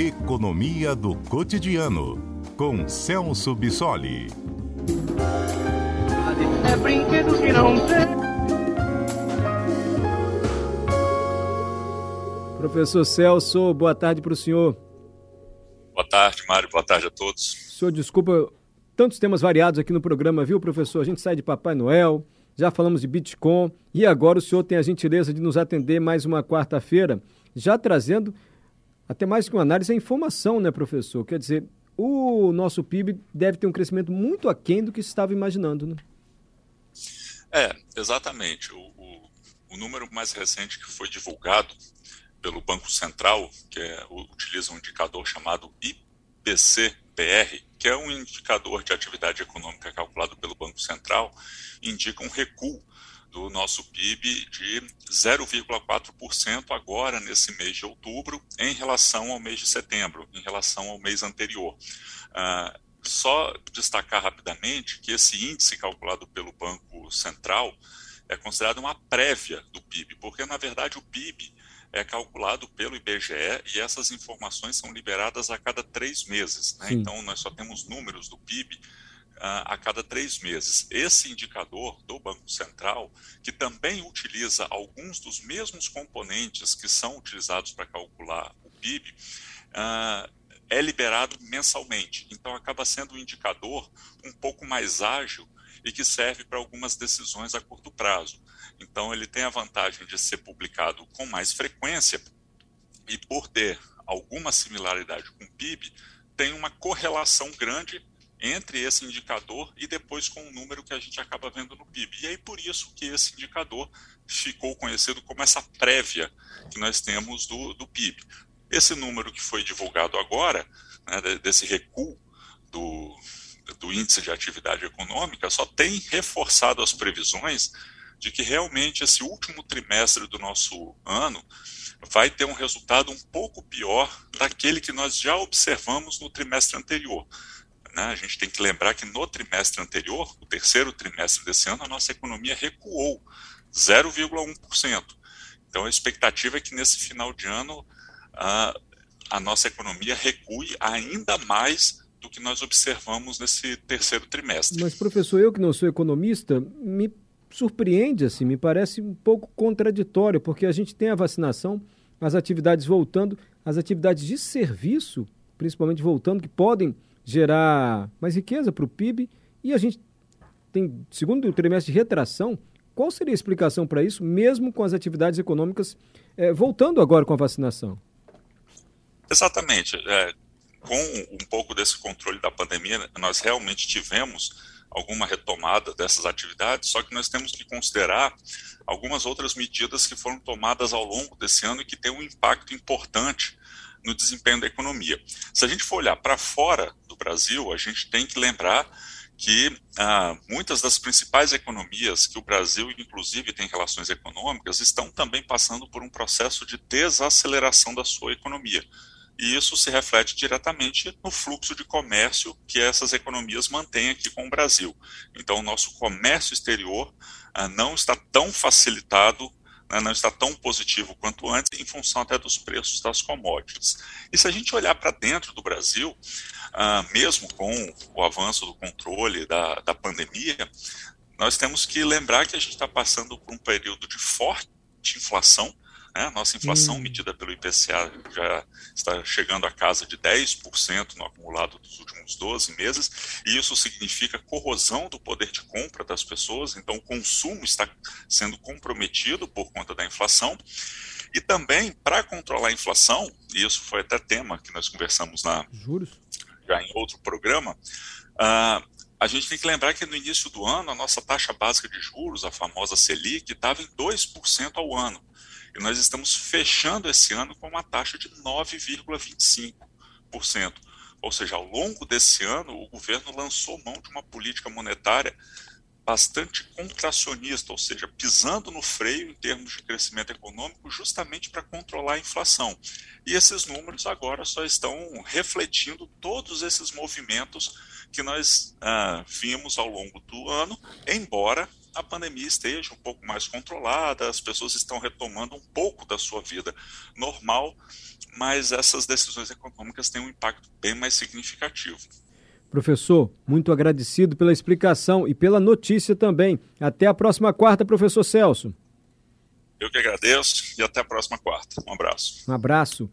Economia do Cotidiano, com Celso Bissoli. É brinquedo que não tem. Professor Celso, boa tarde para o senhor. Boa tarde, Mário. Boa tarde a todos. Senhor, desculpa, tantos temas variados aqui no programa, viu, professor? A gente sai de Papai Noel, já falamos de Bitcoin e agora o senhor tem a gentileza de nos atender mais uma quarta-feira, já trazendo até mais que uma análise, a informação, né, professor? Quer dizer, o nosso PIB deve ter um crescimento muito aquém do que se estava imaginando, né? É, exatamente. O, o, o número mais recente que foi divulgado pelo Banco Central, que é, utiliza um indicador chamado IPC-PR, que é um indicador de atividade econômica calculado pelo Banco Central, indica um recuo do nosso PIB de 0,4% agora nesse mês de outubro em relação ao mês de setembro, em relação ao mês anterior. Uh, só destacar rapidamente que esse índice calculado pelo Banco Central é considerado uma prévia do PIB, porque na verdade o PIB é calculado pelo IBGE e essas informações são liberadas a cada três meses. Né? Então nós só temos números do PIB a cada três meses. Esse indicador do Banco Central, que também utiliza alguns dos mesmos componentes que são utilizados para calcular o PIB, é liberado mensalmente. Então, acaba sendo um indicador um pouco mais ágil e que serve para algumas decisões a curto prazo. Então, ele tem a vantagem de ser publicado com mais frequência e, por ter alguma similaridade com o PIB, tem uma correlação grande entre esse indicador e depois com o número que a gente acaba vendo no PIB. E aí por isso que esse indicador ficou conhecido como essa prévia que nós temos do, do PIB. Esse número que foi divulgado agora, né, desse recuo do, do índice de atividade econômica, só tem reforçado as previsões de que realmente esse último trimestre do nosso ano vai ter um resultado um pouco pior daquele que nós já observamos no trimestre anterior. Né? A gente tem que lembrar que no trimestre anterior, o terceiro trimestre desse ano, a nossa economia recuou 0,1%. Então a expectativa é que nesse final de ano a, a nossa economia recue ainda mais do que nós observamos nesse terceiro trimestre. Mas, professor, eu que não sou economista, me surpreende, assim, me parece um pouco contraditório, porque a gente tem a vacinação, as atividades voltando, as atividades de serviço, principalmente voltando, que podem gerar mais riqueza para o PIB e a gente tem, segundo o trimestre de retração, qual seria a explicação para isso, mesmo com as atividades econômicas é, voltando agora com a vacinação? Exatamente. É, com um pouco desse controle da pandemia, nós realmente tivemos alguma retomada dessas atividades, só que nós temos que considerar algumas outras medidas que foram tomadas ao longo desse ano e que têm um impacto importante no desempenho da economia. Se a gente for olhar para fora Brasil, a gente tem que lembrar que ah, muitas das principais economias que o Brasil, inclusive, tem relações econômicas, estão também passando por um processo de desaceleração da sua economia. E isso se reflete diretamente no fluxo de comércio que essas economias mantêm aqui com o Brasil. Então, o nosso comércio exterior ah, não está tão facilitado né, não está tão positivo quanto antes, em função até dos preços das commodities. E se a gente olhar para dentro do Brasil, ah, mesmo com o avanço do controle da, da pandemia, nós temos que lembrar que a gente está passando por um período de forte inflação, né? Nossa inflação hum. medida pelo IPCA já está chegando a casa de 10% no acumulado dos últimos 12 meses, e isso significa corrosão do poder de compra das pessoas, então o consumo está sendo comprometido por conta da inflação. E também, para controlar a inflação, e isso foi até tema que nós conversamos na, Juros? Já em outro programa, uh, a gente tem que lembrar que no início do ano a nossa taxa básica de juros, a famosa Selic, estava em 2% ao ano. E nós estamos fechando esse ano com uma taxa de 9,25%. Ou seja, ao longo desse ano, o governo lançou mão de uma política monetária bastante contracionista, ou seja, pisando no freio em termos de crescimento econômico, justamente para controlar a inflação. E esses números agora só estão refletindo todos esses movimentos que nós ah, vimos ao longo do ano, embora a pandemia esteja um pouco mais controlada, as pessoas estão retomando um pouco da sua vida normal, mas essas decisões econômicas têm um impacto bem mais significativo. Professor, muito agradecido pela explicação e pela notícia também. Até a próxima quarta, professor Celso. Eu que agradeço e até a próxima quarta. Um abraço. Um abraço.